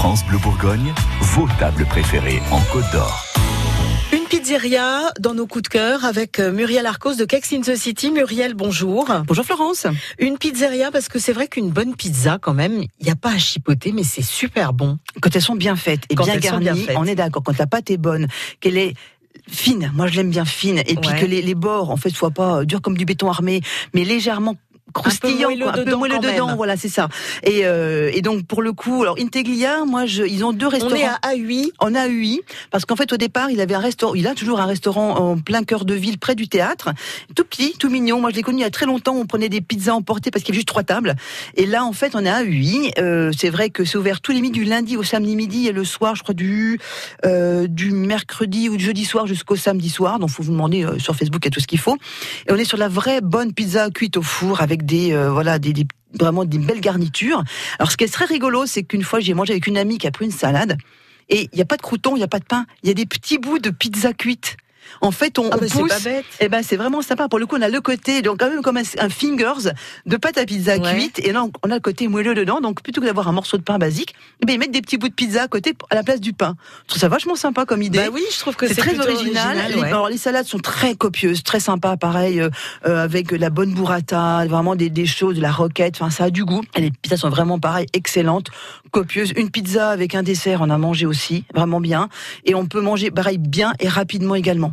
France Bleu Bourgogne, vos tables préférées en Côte d'Or. Une pizzeria dans nos coups de cœur avec euh, Muriel Arcos de Kex in the City. Muriel, bonjour. Bonjour Florence. Une pizzeria parce que c'est vrai qu'une bonne pizza quand même, il n'y a pas à chipoter mais c'est super bon. Quand elles sont bien faites et Quand bien garnies, bien on est d'accord. Quand la pâte est bonne, qu'elle est fine, moi je l'aime bien fine, et puis que les, les bords en fait soient pas euh, durs comme du béton armé, mais légèrement croustillant, moelleux quoi, un peu moelleux dedans, voilà c'est ça. Et, euh, et donc pour le coup, alors Integlia, moi je, ils ont deux On restaurants. est à A8. On a UI parce qu'en fait au départ il avait un restaurant, il a toujours un restaurant en plein cœur de ville près du théâtre, tout petit, tout mignon. Moi je l'ai connu il y a très longtemps. On prenait des pizzas emportées parce qu'il y avait juste trois tables. Et là en fait on est à UI. Euh, c'est vrai que c'est ouvert tous les midis du lundi au samedi midi et le soir je crois du euh, du mercredi ou du jeudi soir jusqu'au samedi soir. Donc faut vous demander euh, sur Facebook il y a tout ce qu'il faut. Et on est sur la vraie bonne pizza cuite au four avec des euh, voilà des, vraiment des belles garnitures. Alors ce qui est très rigolo c'est qu'une fois j'ai mangé avec une amie qui a pris une salade. Et il n'y a pas de croûtons, il n'y a pas de pain, il y a des petits bouts de pizza cuite. En fait, on, Ah on c'est pousse. pas bête. Eh ben, c'est vraiment sympa. Pour le coup, on a le côté, donc quand même comme un, un fingers de pâte à pizza Ouais. cuite, et là, on a le côté moelleux dedans. Donc, plutôt que d'avoir un morceau de pain basique, eh ben, ils mettent des petits bouts de pizza à côté à la place du pain. Je trouve ça vachement sympa comme idée. Bah oui, je trouve que C'est très original. Les, alors, les salades sont très copieuses, très sympas, pareil, euh, euh, avec la bonne burrata, vraiment des, des choses, de la roquette. Enfin, ça a du goût. Et les pizzas sont vraiment pareil, excellentes, copieuses. Une pizza avec un dessert, on a mangé aussi, vraiment bien. Et on peut manger pareil bien et rapidement également.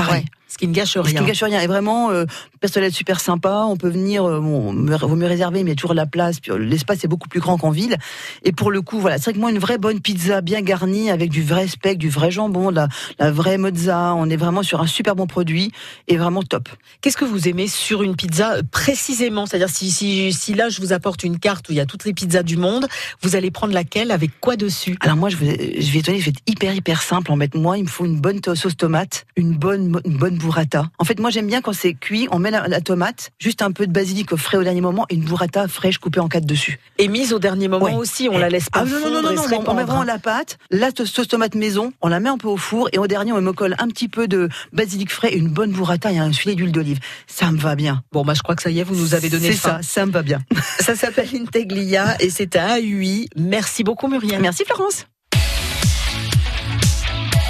Pareil. Ouais, ce qui ne gâche Ce qui rien. ne gâche rien. Et vraiment, euh, personnel super sympa. On peut venir, euh, bon, me- vaut mieux réserver, mais il y a toujours la place. Puis euh, l'espace est beaucoup plus grand qu'en ville. Et pour le coup, voilà, c'est vrai que moi, une vraie bonne pizza bien garnie avec du vrai speck, du vrai jambon, de la, la vraie mozza. On est vraiment sur un super bon produit et vraiment top. Qu'est-ce que vous aimez sur une pizza euh, précisément? C'est-à-dire si, si, si là je vous apporte une carte où il y a toutes les pizzas du monde, vous allez prendre laquelle avec quoi dessus? Alors moi, je vais, je vais étonner, je vais être hyper hyper simple en mettre. Moi, il me faut une bonne sauce tomate, une bonne une bonne burrata. En fait, moi, j'aime bien quand c'est cuit, on met la, la tomate, juste un peu de basilic au frais au dernier moment et une burrata fraîche coupée en quatre dessus. Et mise au dernier moment Ouais. aussi, on la laisse pas Ah non, non, fondre non, non, et non, se on- on met vraiment la pâte, la sauce tomate maison, on la met un peu au four et au dernier on me colle un petit peu de basilic frais et une bonne burrata et un filet d'huile d'olive. Ça me va bien. Bon, bah, je crois que ça y est, vous nous avez donné C'est ça, ça me va bien. Ça s'appelle Integlia et c'est à AUI. Merci beaucoup, Muriel. Merci Florence.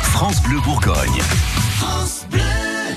France Bleu Bourgogne. France Bleu.